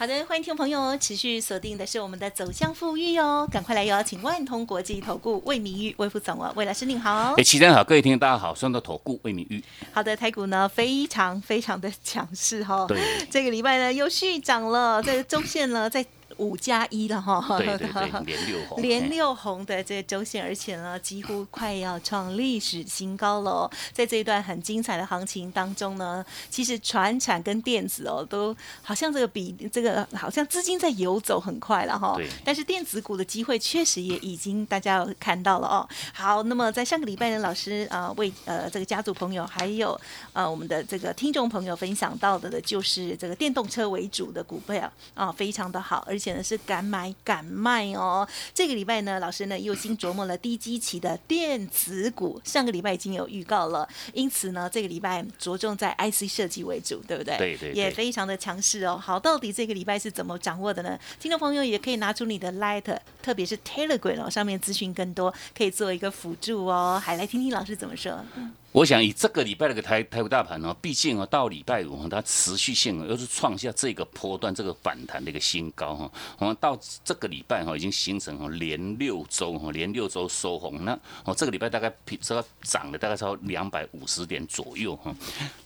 好的，欢迎听众朋友持续锁定的是我们的走向富裕哦，赶快来邀请万通国际投顾魏明玉魏副总哦，魏老师您好。哎，齐真好，各位听众大家好，双的投顾魏明玉。好的，台股呢非常非常的强势哈，对，这个礼拜呢又续涨了，这个周线呢在。五加一了哈，对对对，连六红，连六红的这个周线，而且呢，几乎快要创历史新高了。在这一段很精彩的行情当中呢，其实船产跟电子哦，都好像这个比这个好像资金在游走很快了哈。但是电子股的机会确实也已经大家看到了哦。好，那么在上个礼拜呢，老师啊为呃这个家族朋友还有呃我们的这个听众朋友分享到的的就是这个电动车为主的股票啊，非常的好，而且。是敢买敢卖哦。这个礼拜呢，老师呢又新琢磨了低基期的电子股。上个礼拜已经有预告了，因此呢，这个礼拜着重在 IC 设计为主，对不对？对对，也非常的强势哦。好，到底这个礼拜是怎么掌握的呢？听众朋友也可以拿出你的 Light，特别是 Telegram 哦，上面资讯更多，可以做一个辅助哦。还来听听老师怎么说。我想以这个礼拜的个台台股大盘呢，毕竟啊到礼拜五它持续性又是创下这个波段这个反弹的一个新高哈。我们到这个礼拜哈已经形成哈连六周哈连六周收红，那哦这个礼拜大概这个涨了大概超两百五十点左右哈。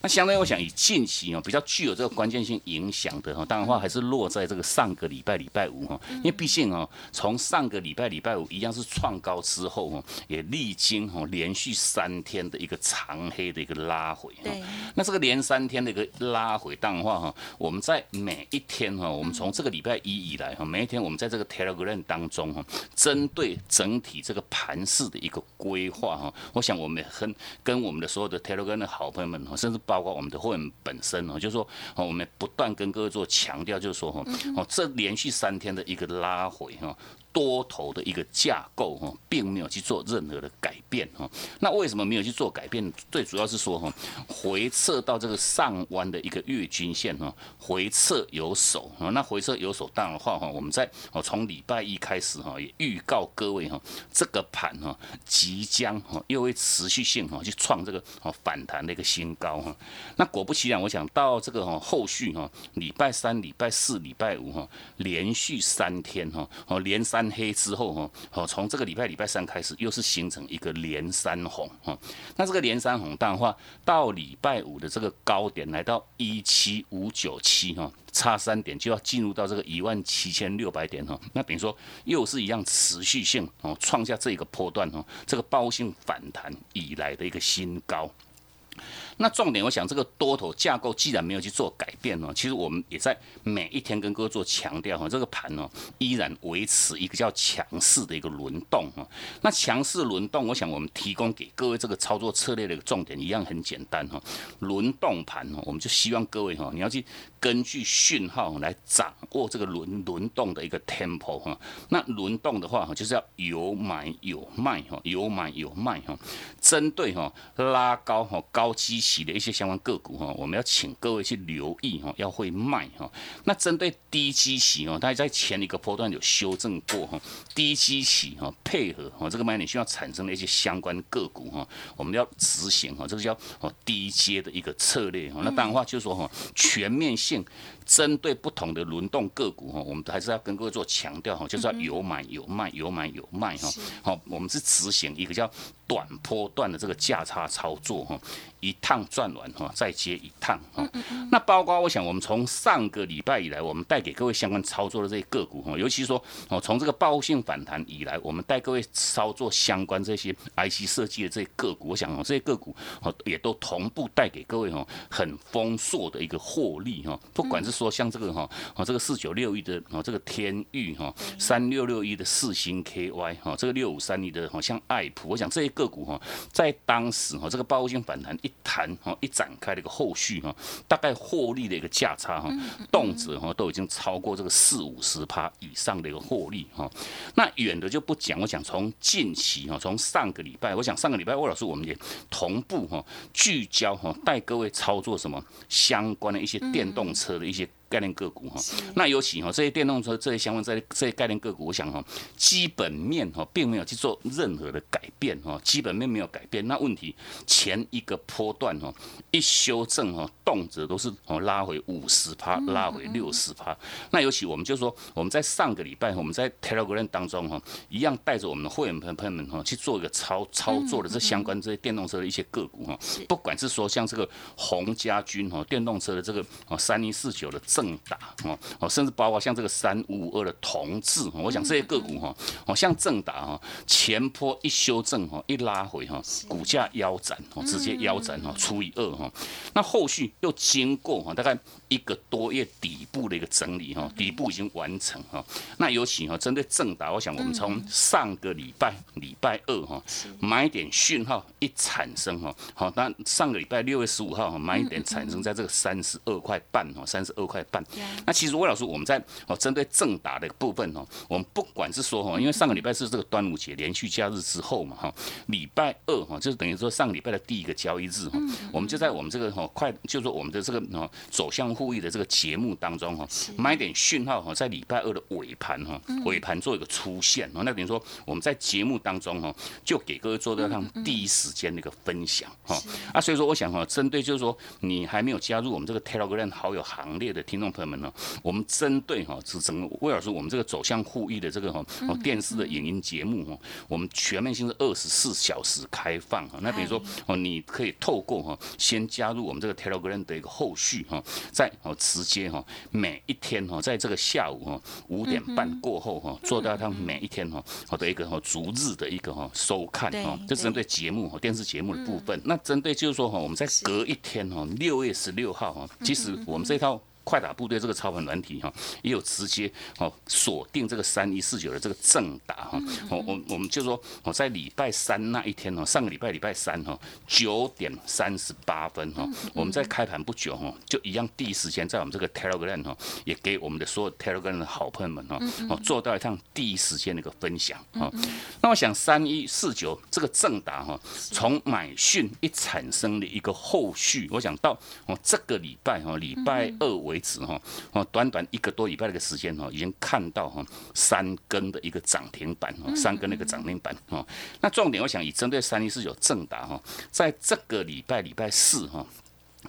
那相当于我想以近期啊比较具有这个关键性影响的哈，当然话还是落在这个上个礼拜礼拜五哈，因为毕竟啊从上个礼拜礼拜五一样是创高之后哈，也历经哈连续三天的一个。长黑的一个拉回，对，那这个连三天的一个拉回，当然话哈，我们在每一天哈，我们从这个礼拜一以来哈，每一天我们在这个 Telegram 当中哈，针对整体这个盘势的一个规划哈，我想我们很跟我们的所有的 Telegram 的好朋友们哈，甚至包括我们的会员本身哈，就是说我们不断跟各位做强调，就是说哈，哦，这连续三天的一个拉回哈。多头的一个架构哈，并没有去做任何的改变哈。那为什么没有去做改变？最主要是说哈，回撤到这个上弯的一个月均线哈，回撤有手啊。那回撤有手当然的话哈，我们在哦从礼拜一开始哈，也预告各位哈，这个盘哈即将哈又会持续性哈去创这个哦反弹的一个新高哈。那果不其然，我想到这个哈后续哈，礼拜三、礼拜四、礼拜五哈，连续三天哈哦连三。黑之后哈，哦，从这个礼拜礼拜三开始，又是形成一个连三红哈。那这个连三红，淡化到礼拜五的这个高点来到一七五九七哈，差三点就要进入到这个一万七千六百点哈。那等于说又是一样持续性哦，创下这个波段哈，这个包性反弹以来的一个新高。那重点，我想这个多头架构既然没有去做改变呢，其实我们也在每一天跟各位做强调哈，这个盘呢依然维持一个叫强势的一个轮动哈。那强势轮动，我想我们提供给各位这个操作策略的一个重点一样很简单哈。轮动盘哦，我们就希望各位哈，你要去根据讯号来掌握这个轮轮动的一个 tempo 哈。那轮动的话哈，就是要有买有卖哈，有买有卖哈。针对哈拉高哈高基。起的一些相关个股哈，我们要请各位去留意哈，要会卖哈。那针对低基期哦，大家在前一个波段有修正过哈，低基期哈配合哈这个卖点需要产生的一些相关个股哈，我们要执行哈，这个叫哦低阶的一个策略哈。那当然话就是说哈，全面性。针对不同的轮动个股哈，我们还是要跟各位做强调哈，就是要有买有卖，有买有卖哈。好，我们是执行一个叫短波段的这个价差操作哈，一趟赚完哈，再接一趟哈。那包括我想，我们从上个礼拜以来，我们带给各位相关操作的这些个股哈，尤其是说哦，从这个报复性反弹以来，我们带各位操作相关这些 IC 设计的这些个股，我想哦，这些个股哦也都同步带给各位哦很丰硕的一个获利哈，不管是。说像这个哈，哦这个四九六一的哦这个天域哈，三六六一的四星 KY 哈，这个六五三一的哈像爱普，我想这些个股哈，在当时哈这个报复性反弹一弹哈一展开的一个后续哈，大概获利的一个价差哈，动辄哈都已经超过这个四五十趴以上的一个获利哈。那远的就不讲，我想从近期哈，从上个礼拜，我想上个礼拜魏老师我们也同步哈聚焦哈带各位操作什么相关的一些电动车的一些。概念个股哈，那尤其哈这些电动车这些相关这些这些概念个股，我想哈基本面哈并没有去做任何的改变哈，基本面没有改变。那问题前一个波段哈一修正哈，动辄都是哦拉回五十趴，拉回六十趴。那尤其我们就说我们在上个礼拜我们在 Telegram 当中哈，一样带着我们的会员朋朋友们哈去做一个操操作的这相关这些电动车的一些个股哈，不管是说像这个洪家军哈电动车的这个哦三一四九的正。正达哦哦，甚至包括像这个三五五二的同志，我想这些个股哈哦，像正达哈前坡一修正哈一拉回哈，股价腰斩哦，直接腰斩哈除以二哈，那后续又经过哈大概一个多月底部的一个整理哈，底部已经完成哈，那尤其哈针对正达，我想我们从上个礼拜礼拜二哈买点讯号一产生哈，好，那上个礼拜六月十五号哈买点产生在这个三十二块半哈，三十二块半。那其实魏老师，我们在哦针对正达的部分哦，我们不管是说哈，因为上个礼拜是这个端午节连续假日之后嘛哈，礼拜二哈就是等于说上个礼拜的第一个交易日哈，我们就在我们这个哈快，就是说我们的这个哦走向互益的这个节目当中哈，买点讯号哈，在礼拜二的尾盘哈，尾盘做一个出现哦，那等于说我们在节目当中哈，就给各位做到上第一时间的一个分享哈，啊，所以说我想哈，针对就是说你还没有加入我们这个 Telegram 好友行列的听众。朋友们呢，我们针对哈是整个魏老师我们这个走向互益的这个哈电视的影音节目哈，我们全面性是二十四小时开放哈。那比如说哦，你可以透过哈先加入我们这个 Telegram 的一个后续哈，再哦直接哈每一天哈在这个下午哈五点半过后哈做到他每一天哈好的一个哈逐日的一个哈收看哈，这针对节目哈电视节目的部分。那针对就是说哈我们在隔一天哈六月十六号哈，其实我们这套。快打部队这个操盘软体哈，也有直接哦锁定这个三一四九的这个正打哈，我我我们就说我在礼拜三那一天哦，上个礼拜礼拜三哈九点三十八分哈，我们在开盘不久哈，就一样第一时间在我们这个 Telegram 哈，也给我们的所有 Telegram 的好朋友们哈，哦做到一趟第一时间的一个分享哈。那我想三一四九这个正打哈，从买讯一产生的一个后续，我想到哦这个礼拜哈礼拜二为。为止哈，哦，短短一个多礼拜的一个时间哈，已经看到哈三根的一个涨停板哈，三根的一个涨停板哈。那重点我想以针对三一四九正达哈，在这个礼拜礼拜四哈。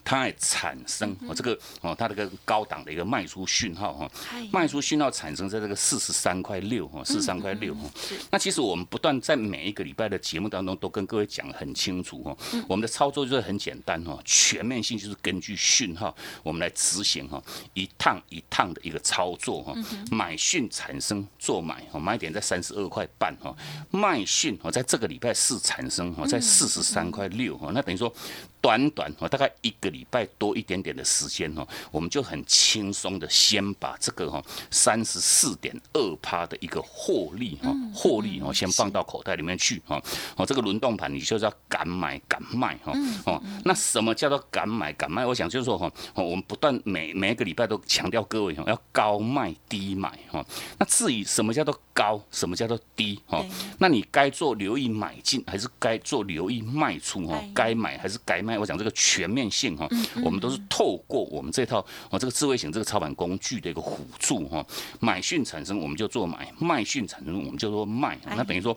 它也产生哦，这个哦，它这个高档的一个卖出讯号哈，卖出讯号产生在这个四十三块六哈，四十三块六哈。那其实我们不断在每一个礼拜的节目当中都跟各位讲很清楚哈，我们的操作就是很简单哈，全面性就是根据讯号我们来执行哈，一趟一趟的一个操作哈，买讯产生做买哈，买点在三十二块半哈，卖讯哦，在这个礼拜四产生哈，在四十三块六哈，那等于说。短短哦，大概一个礼拜多一点点的时间哦，我们就很轻松的先把这个哈三十四点二趴的一个获利哈获利哦先放到口袋里面去哈哦这个轮动盘你就是要敢买敢卖哈哦那什么叫做敢买敢卖？我想就是说哈我们不断每每一个礼拜都强调各位哈要高卖低买哈。那至于什么叫做高，什么叫做低哈？那你该做留意买进还是该做留意卖出哈？该买还是该卖？我讲这个全面性哈，我们都是透过我们这套哦这个智慧型这个操盘工具的一个辅助哈，买讯产生我们就做买，卖讯产生我们就做卖，那等于说。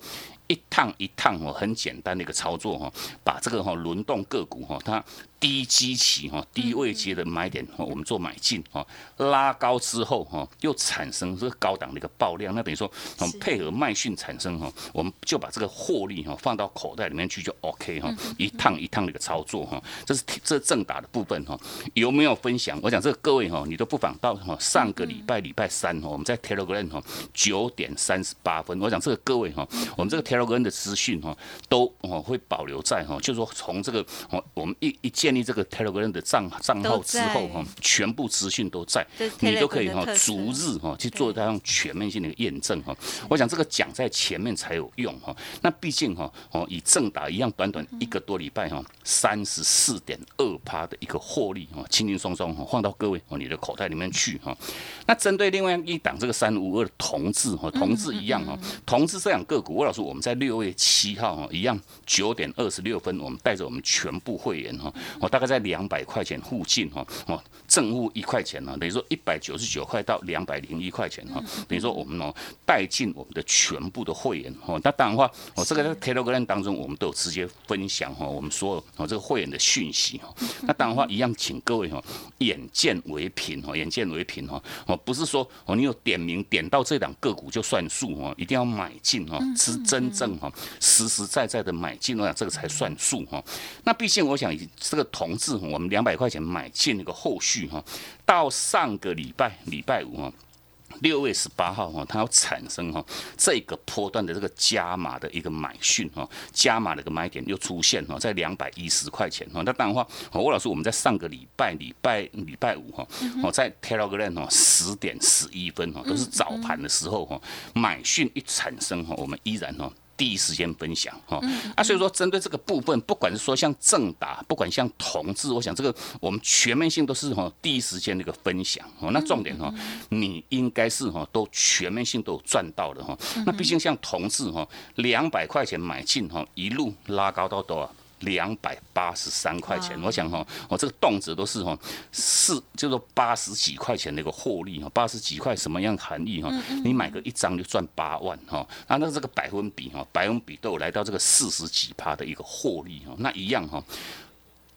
一趟一趟哦，很简单的一个操作哈，把这个哈轮动个股哈，它低基期哈低位阶的买点哈，我们做买进哈，拉高之后哈，又产生这个高档的一个爆量，那等于说我们配合卖讯产生哈，我们就把这个获利哈放到口袋里面去就 OK 哈，一趟一趟的一个操作哈，这是这正打的部分哈，有没有分享？我讲这个各位哈，你都不妨到哈上个礼拜礼拜三哈，我们在 Telegram 哈九点三十八分，我讲这个各位哈，我们这个 Telegram 的资讯哈，都哦会保留在哈，就是说从这个哦我们一一建建立这个 Telegram 的账账号之后哈，全部资讯都在，你都可以哈逐日哈去做这样全面性的验证哈。我想这个讲在前面才有用哈。那毕竟哈哦，以正达一样，短短一个多礼拜哈，三十四点二趴的一个获利哈，轻轻松松哈放到各位哦你的口袋里面去哈。那针对另外一档这个三五二的同志哈，同志一样哈，同志这两个股，魏老师我们在六月七号哈一样九点二十六分，我们带着我们全部会员哈，我大概在两百块钱附近哈哦。正负一块钱呢，等于说一百九十九块到两百零一块钱哈，等于说我们哦带进我们的全部的会员哈。那当然话，哦这个在 Telegram 当中，我们都有直接分享哈，我们所有哦这个会员的讯息哈。那当然话一样，请各位哈眼见为凭哈，眼见为凭哈。哦，不是说哦你有点名点到这两个股就算数哦，一定要买进哦，是真正哈实实在在的买进，我想这个才算数哈。那毕竟我想这个同志，我们两百块钱买进那个后续。哈，到上个礼拜礼拜五哈，六月十八号哈，它要产生哈这个波段的这个加码的一个买讯哈，加码的一个买点又出现哈，在两百一十块钱哈。那当然话，吴老师我们在上个礼拜礼拜礼拜五哈，我在 Telegram 哈十点十一分哈，都是早盘的时候哈，买讯一产生哈，我们依然哈。第一时间分享哈啊，所以说针对这个部分，不管是说像正达，不管像同志，我想这个我们全面性都是哈第一时间的一个分享哦。那重点哈，你应该是哈都全面性都有赚到的哈。那毕竟像同志哈，两百块钱买进哈，一路拉高到多少？两百八十三块钱，我想哈，我这个动辄都是哈，四就是八十几块钱的一个获利哈，八十几块什么样含义哈？你买个一张就赚八万哈，那，那这个百分比哈，百分比都有来到这个四十几趴的一个获利哈，那一样哈。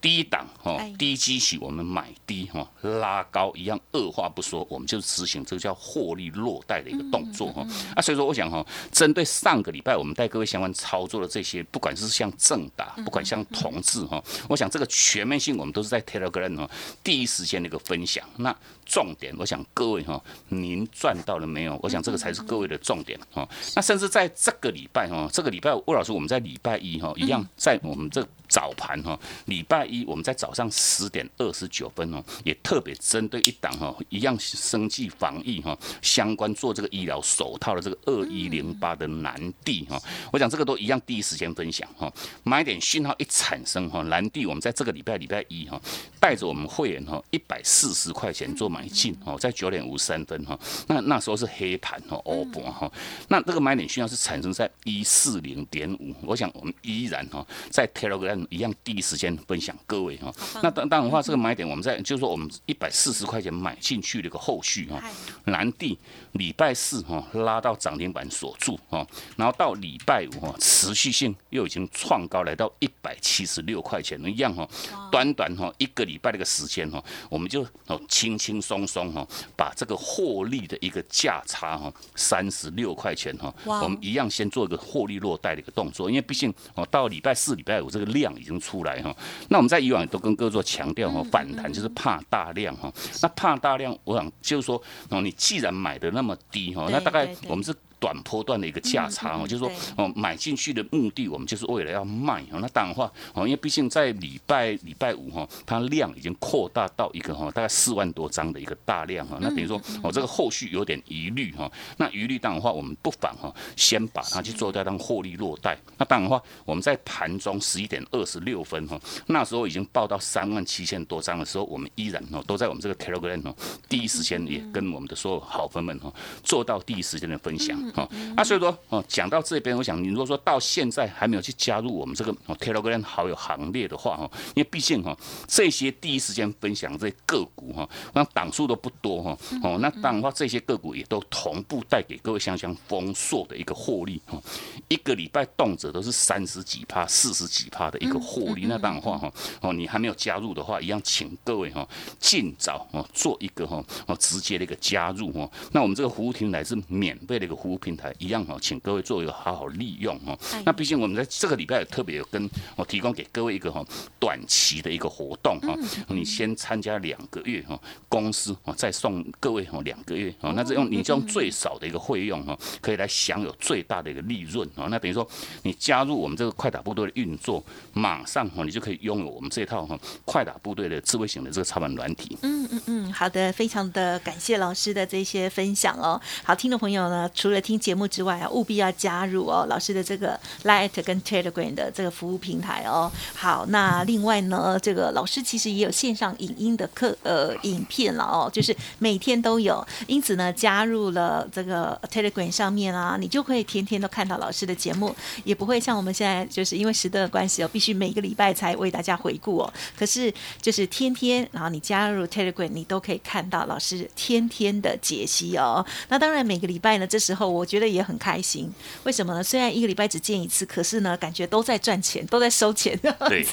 低档哈，低基期我们买低哈，拉高一样，二话不说，我们就执行这个叫获利落袋的一个动作哈。啊，所以说我想哈，针对上个礼拜我们带各位相关操作的这些，不管是像正达，不管像同志哈，我想这个全面性我们都是在 Telegram 哈第一时间的一个分享。那重点，我想各位哈，您赚到了没有？我想这个才是各位的重点哈。那甚至在这个礼拜哈，这个礼拜魏老师我们在礼拜一哈，一样在我们这。早盘哈，礼拜一我们在早上十点二十九分哦，也特别针对一档哈，一样生计防疫哈，相关做这个医疗手套的这个二一零八的南地哈，我想这个都一样第一时间分享哈，买点讯号一产生哈，南地我们在这个礼拜礼拜一哈，带着我们会员哈，一百四十块钱做买进哦，在九点五十三分哈，那那时候是黑盘哈，欧博哈，那这个买点讯号是产生在一四零点五，我想我们依然哈，在 Telegram。一样第一时间分享各位哈，那当当然话这个买点我们在就是说我们一百四十块钱买进去的一个后续哈，南地礼拜四哈拉到涨停板锁住哈，然后到礼拜五哈持续性又已经创高来到一百七十六块钱一样哈，短短哈一个礼拜的一个时间哈，我们就哦轻轻松松哈把这个获利的一个价差哈三十六块钱哈，我们一样先做一个获利落袋的一个动作，因为毕竟哦到礼拜四礼拜五这个量。已经出来哈，那我们在以往都跟各位做强调哈，反弹就是怕大量哈，那怕大量，我想就是说哦，你既然买的那么低哈，那大概我们是。短波段的一个价差哦，就是说哦，买进去的目的，我们就是为了要卖哦。那当然话哦，因为毕竟在礼拜礼拜五哈，它量已经扩大到一个哈，大概四万多张的一个大量哈。那等于说哦，这个后续有点疑虑哈。那疑虑当然话，我们不妨哈，先把它去做掉，当获利落袋。那当然话，我们在盘中十一点二十六分哈，那时候已经报到三万七千多张的时候，我们依然哦，都在我们这个 Telegram 哦，第一时间也跟我们的所有好朋友们哈，做到第一时间的分享。好，那所以说哦，讲到这边，我想你如果说到现在还没有去加入我们这个 Telegram 好友行列的话哈，因为毕竟哈这些第一时间分享这些个股哈，那档数都不多哈，哦，那当然话这些个股也都同步带给各位香香丰硕的一个获利哈，一个礼拜动辄都是三十几趴、四十几趴的一个获利，那当然话哈，哦，你还没有加入的话，一样请各位哈尽早哦做一个哈哦直接的一个加入哈，那我们这个服务厅来是免费的一个服务。平台一样哈，请各位做一个好好利用哈。那毕竟我们在这个礼拜特别有跟我提供给各位一个哈短期的一个活动哈，你先参加两个月哈，公司哦再送各位哈两个月哦，那这用你就用最少的一个费用哈，可以来享有最大的一个利润哦。那等于说你加入我们这个快打部队的运作，马上哈你就可以拥有我们这套哈快打部队的智慧型的这个操盘软体。嗯嗯嗯，好的，非常的感谢老师的这些分享哦。好，听众朋友呢，除了听节目之外啊，务必要加入哦老师的这个 Light 跟 Telegram 的这个服务平台哦。好，那另外呢，这个老师其实也有线上影音的课呃影片了哦，就是每天都有。因此呢，加入了这个 Telegram 上面啊，你就可以天天都看到老师的节目，也不会像我们现在就是因为时段的关系哦，必须每个礼拜才为大家回顾哦。可是就是天天，然后你加入 Telegram，你都可以看到老师天天的解析哦。那当然每个礼拜呢，这时候我觉得也很开心。为什么呢？虽然一个礼拜只见一次，可是呢，感觉都在赚钱，都在收钱。对，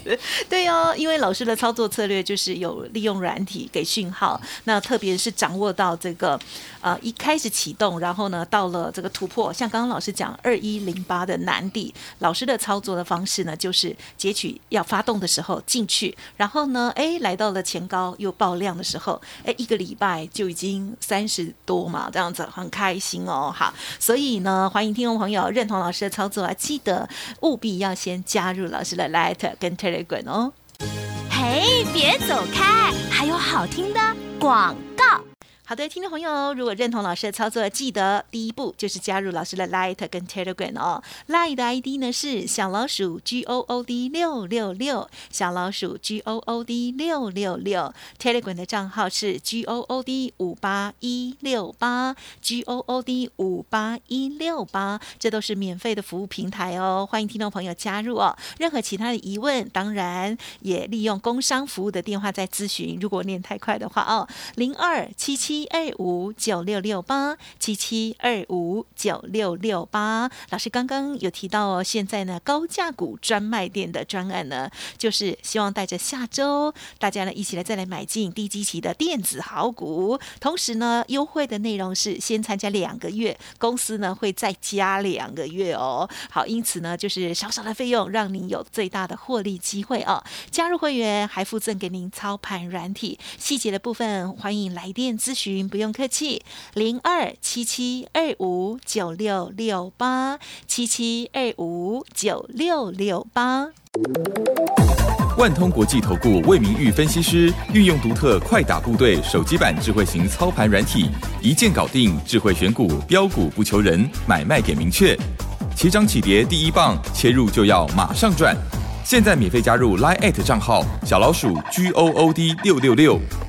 对哦，因为老师的操作策略就是有利用软体给讯号，那特别是掌握到这个呃一开始启动，然后呢到了这个突破，像刚刚老师讲二一零八的难地，老师的操作的方式呢，就是截取要发动的时候进去，然后呢，哎来到了前高又爆量的时候，哎一个礼拜就已经三十多嘛，这样子很开心哦。好，所以呢，欢迎听众朋友认同老师的操作啊，记得务必要先加入老师的 Light 跟 Telegram 哦。嘿，别走开，还有好听的广告。好的，听众朋友，如果认同老师的操作，记得第一步就是加入老师的 Light 跟 Telegram 哦。Light 的 ID 呢是小老鼠 G O O D 六六六，小老鼠 G O O D 六六六。Telegram 的账号是 G O O D 五八一六八，G O O D 五八一六八，这都是免费的服务平台哦。欢迎听众朋友加入哦。任何其他的疑问，当然也利用工商服务的电话在咨询。如果念太快的话哦，零二七七。七二五九六六八七七二五九六六八，老师刚刚有提到哦，现在呢高价股专卖店的专案呢，就是希望带着下周大家呢一起来再来买进低基期的电子好股，同时呢优惠的内容是先参加两个月，公司呢会再加两个月哦。好，因此呢就是少少的费用，让您有最大的获利机会哦。加入会员还附赠给您操盘软体，细节的部分欢迎来电咨询。不用客气，零二七七二五九六六八七七二五九六六八。万通国际投顾魏明玉分析师运用独特快打部队手机版智慧型操盘软体，一键搞定智慧选股标股不求人，买卖点明确，起涨起跌第一棒，切入就要马上赚。现在免费加入 Line 账号小老鼠 G O O D 六六六。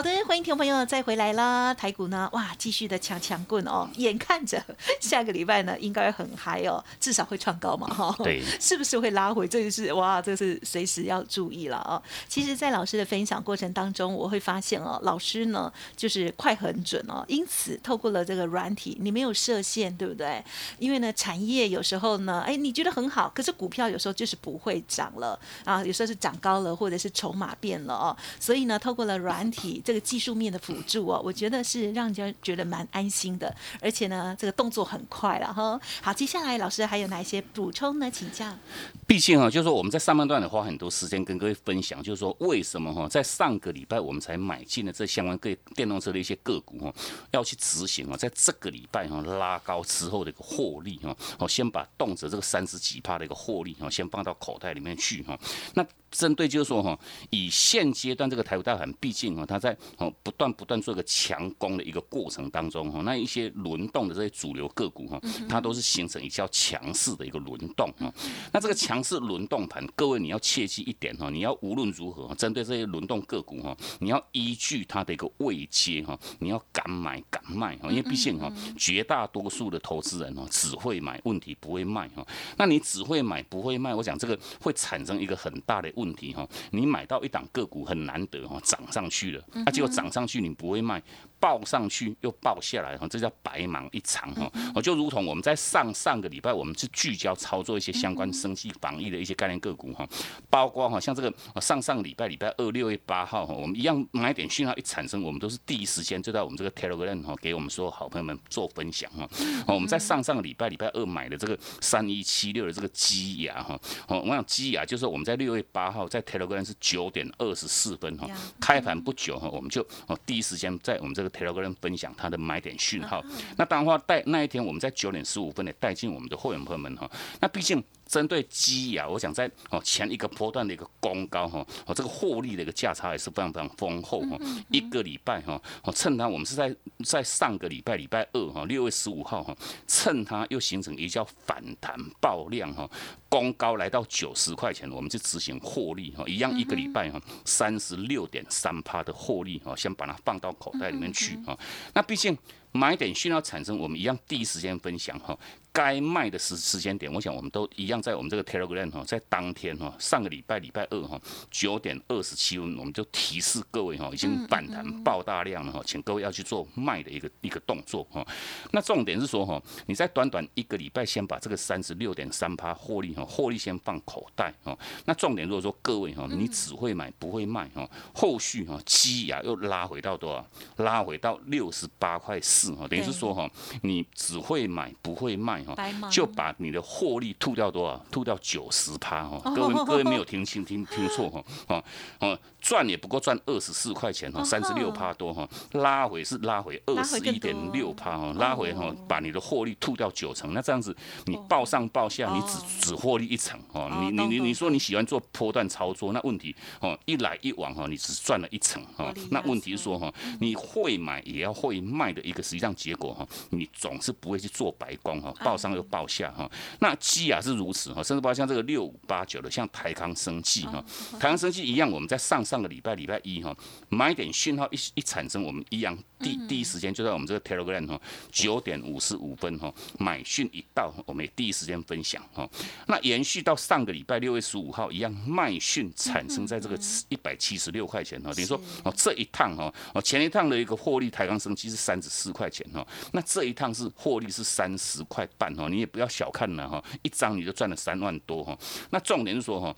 好的，欢迎听众朋友再回来啦！台股呢，哇，继续的强强棍哦，眼看着下个礼拜呢，应该很嗨哦，至少会创高嘛，哈，对，是不是会拉回？这就是哇，这是随时要注意了哦。其实，在老师的分享过程当中，我会发现哦，老师呢就是快很准哦，因此透过了这个软体，你没有设限，对不对？因为呢，产业有时候呢，哎，你觉得很好，可是股票有时候就是不会涨了啊，有时候是涨高了，或者是筹码变了哦，所以呢，透过了软体。这个技术面的辅助哦，我觉得是让人家觉得蛮安心的，而且呢，这个动作很快了哈。好，接下来老师还有哪一些补充呢？请教。毕竟啊，就是说我们在上半段的花很多时间跟各位分享，就是说为什么哈，在上个礼拜我们才买进了这相关各电动车的一些个股哈，要去执行啊，在这个礼拜哈拉高之后的一个获利哈，我先把动辄这个三十几帕的一个获利哈，先放到口袋里面去哈。那针对就是说哈，以现阶段这个台股大盘，毕竟哈，它在哦不断不断做一个强攻的一个过程当中哈，那一些轮动的这些主流个股哈，它都是形成一较强势的一个轮动哈。那这个强势轮动盘，各位你要切记一点哈，你要无论如何针对这些轮动个股哈，你要依据它的一个位阶哈，你要敢买敢卖哈，因为毕竟哈，绝大多数的投资人哦只会买，问题不会卖哈。那你只会买不会卖，我想这个会产生一个很大的。问题哈，你买到一档个股很难得哈，涨上去了，那结果涨上去你不会卖。报上去又报下来哈，这叫白忙一场哈。哦，就如同我们在上上个礼拜，我们是聚焦操作一些相关生计防疫的一些概念个股哈，包括哈像这个上上礼拜礼拜二六月八号哈，我们一样买点讯号一产生，我们都是第一时间就在我们这个 Telegram 哈给我们所有好朋友们做分享哈。哦，我们在上上个礼拜礼拜二买的这个三一七六的这个鸡牙哈，哦，我想鸡牙就是我们在六月八号在 Telegram 是九点二十四分哈，开盘不久哈，我们就哦第一时间在我们这个。Telegram 分享他的买点讯号，那当然话带那一天我们在九点十五分也带进我们的会员朋友们哈，那毕竟。针对基亚，我想在哦前一个波段的一个攻高哈，哦这个获利的一个价差也是非常非常丰厚哈。一个礼拜哈，哦趁它我们是在在上个礼拜礼拜二哈六月十五号哈，趁它又形成一叫反弹爆量哈，攻高来到九十块钱，我们就执行获利哈，一样一个礼拜哈三十六点三趴的获利哈，先把它放到口袋里面去哈。那毕竟买点讯号产生，我们一样第一时间分享哈。该卖的时时间点，我想我们都一样，在我们这个 Telegram 哈，在当天哈，上个礼拜礼拜二哈，九点二十七分，我们就提示各位哈，已经反弹爆大量了哈，请各位要去做卖的一个一个动作哈。那重点是说哈，你在短短一个礼拜先把这个三十六点三趴获利哈，获利先放口袋哈。那重点如果说各位哈，你只会买不会卖哈，后续哈鸡呀又拉回到多少？拉回到六十八块四哈，等于是说哈，你只会买不会卖。就把你的获利吐掉多少？吐掉九十趴哈！各位各位没有听清听听错哈！哦哦。赚也不过赚二十四块钱哈，三十六趴多哈，拉回是拉回二十一点六趴哈，拉回哈，把你的获利吐掉九成，那这样子你报上报下，你只只获利一成哦，你你你你说你喜欢做波段操作，那问题哦一来一往哈，你只赚了一成哈，那问题是说哈，你会买也要会卖的一个实际上结果哈，你总是不会去做白工哈，报上又报下哈，那基亚是如此哈，甚至包括像这个六五八九的，像台康生技哈，台康生技一样，我们在上。上个礼拜礼拜一哈，买点讯号一一产生，我们一样第第一时间就在我们这个 Telegram 哈，九点五十五分哈，买讯一到，我们也第一时间分享哈。那延续到上个礼拜六月十五号一样，卖讯产生在这个一百七十六块钱哈，等于说哦这一趟哈，哦前一趟的一个获利抬杠升级是三十四块钱哈，那这一趟是获利是三十块半哈，你也不要小看了哈，一张你就赚了三万多哈。那重点是说哈。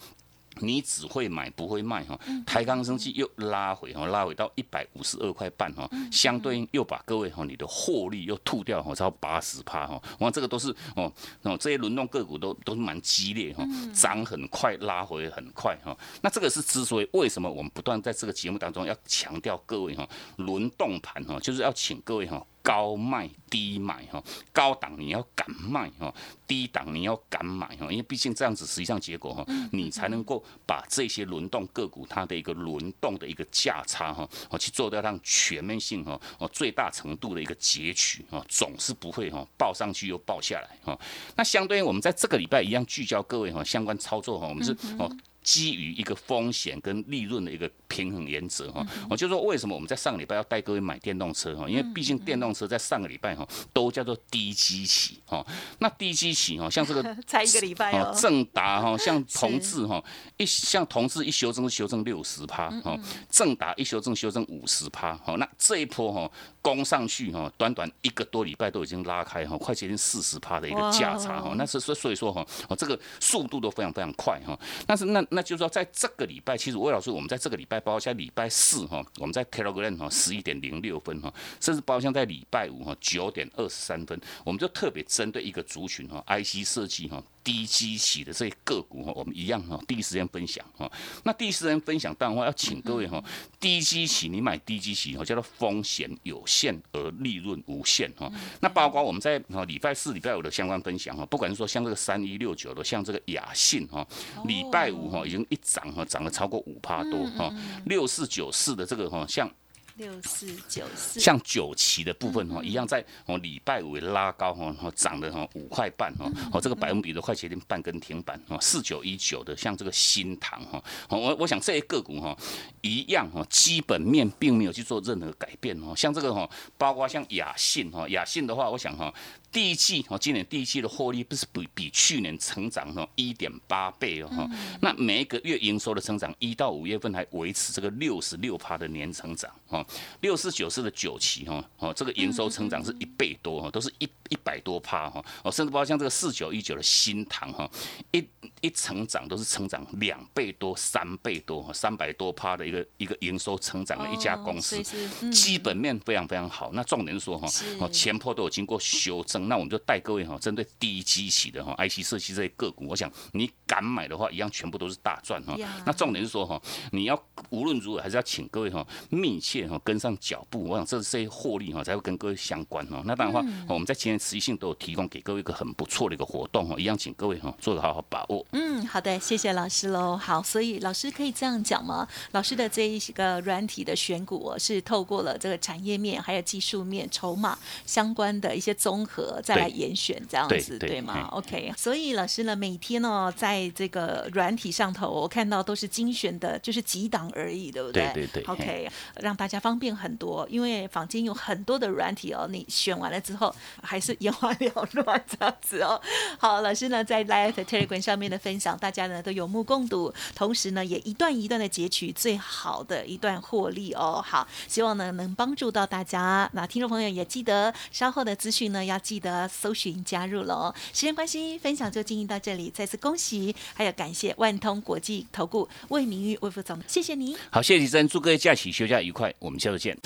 你只会买不会卖哈，台钢生气又拉回哈，拉回到一百五十二块半哈，相对应又把各位哈你的获利又吐掉哈，超八十趴哈，我这个都是哦哦这些轮动个股都都是蛮激烈哈，涨很快拉回很快哈，那这个是之所以为什么我们不断在这个节目当中要强调各位哈轮动盘哈，就是要请各位哈。高卖低买哈，高档你要敢卖哈，低档你要敢买哈，因为毕竟这样子实际上结果哈，你才能够把这些轮动个股它的一个轮动的一个价差哈，哦去做到让全面性哈，哦最大程度的一个截取哈，总是不会哈报上去又报下来哈。那相对于我们在这个礼拜一样聚焦各位哈相关操作哈，我们是哦。基于一个风险跟利润的一个平衡原则哈，我就说为什么我们在上个礼拜要带各位买电动车哈，因为毕竟电动车在上个礼拜哈都叫做低基期哈，那低基期哈像这个 才一个礼拜哦，正达哈像 同志哈一像同志一修正修正六十趴哈，正达一修正修正五十趴哈，那这一波哈攻上去哈，短短一个多礼拜都已经拉开哈，快接近四十趴的一个价差哈，那是所所以说哈，哦这个速度都非常非常快哈，但是那。那就是说，在这个礼拜，其实魏老师，我们在这个礼拜，包括像礼拜四哈，我们在 Telegram 哈十一点零六分哈，甚至包括像在礼拜五哈九点二十三分，我们就特别针对一个族群哈，IC 设计哈。低基期的这些个股哈，我们一样哈，第一时间分享哈。那第一时间分享，当然话要请各位哈，低基期你买低基期哈，叫做风险有限而利润无限哈。那包括我们在哈礼拜四、礼拜五的相关分享哈，不管是说像这个三一六九的，像这个雅信哈，礼拜五哈已经一涨哈，涨了超过五趴多哈。六四九四的这个哈，像。六四九四，像九期的部分哦，一样在哦礼拜五拉高哦，涨了哦五块半哦，哦这个百分比的快接近半根停板哦，四九一九的像这个新塘哈，我我想这些个股哈一样哈，基本面并没有去做任何改变哦，像这个哈，包括像雅信哈，雅信的话，我想哈。第一季哦，今年第一季的获利不是比比去年成长哦一点八倍哦哈，那每一个月营收的成长，一到五月份还维持这个六十六趴的年成长哦，六四九四的九期哈哦，这个营收成长是一倍多哈，都是一一百多趴哈哦，甚至包括像这个四九一九的新塘哈，一一成长都是成长两倍多、三倍多、三百多趴的一个一个营收成长的一家公司，基本面非常非常好。那重点是说哈哦，前坡都有经过修正。那我们就带各位哈，针对低基期的哈，IC 设计这些个股，我想你敢买的话，一样全部都是大赚哈。那重点是说哈，你要无论如何还是要请各位哈，密切哈跟上脚步。我想这这些获利哈，才会跟各位相关哦。那当然话，我们在今天持续性都有提供给各位一个很不错的一个活动哦，一样请各位哈做个好好把握。嗯，好的，谢谢老师喽。好，所以老师可以这样讲吗？老师的这一个软体的选股是透过了这个产业面、还有技术面、筹码相关的一些综合。再来严选这样子对吗？OK，所以老师呢，每天哦，在这个软体上头，我看到都是精选的，就是几档而已，对不对？对对对。OK，让大家方便很多，因为坊间有很多的软体哦，你选完了之后还是眼花缭乱这样子哦。好，老师呢在 Live Telegram 上面的分享，大家呢都有目共睹，同时呢也一段一段的截取最好的一段获利哦。好，希望呢能帮助到大家。那听众朋友也记得稍后的资讯呢要记。得搜寻加入喽，时间关系，分享就进行到这里。再次恭喜，还有感谢万通国际投顾魏明玉魏副总，谢谢你。好，谢谢李真，祝各位假期休假愉快，我们下次见。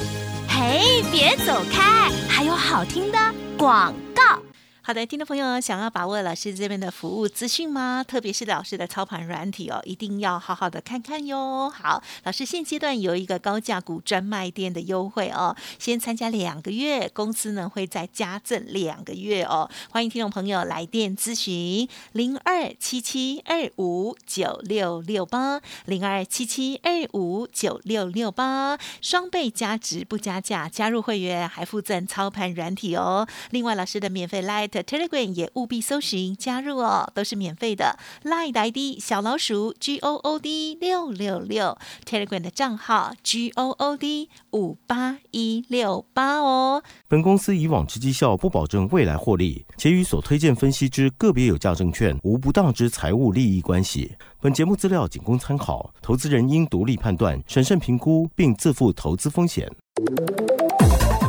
嘿，别走开，还有好听的广。好的，听众朋友，想要把握老师这边的服务资讯吗？特别是老师的操盘软体哦，一定要好好的看看哟。好，老师现阶段有一个高价股专卖店的优惠哦，先参加两个月，公司呢会再加赠两个月哦。欢迎听众朋友来电咨询零二七七二五九六六八零二七七二五九六六八，双倍加值不加价，加入会员还附赠操盘软体哦。另外，老师的免费 Light。Telegram 也务必搜寻加入哦，都是免费的。Line ID 小老鼠 G O O D 六六六，Telegram 的账号 G O O D 五八一六八哦。本公司以往之绩效不保证未来获利，且与所推荐分析之个别有价证券无不当之财务利益关系。本节目资料仅供参考，投资人应独立判断、审慎评估，并自负投资风险。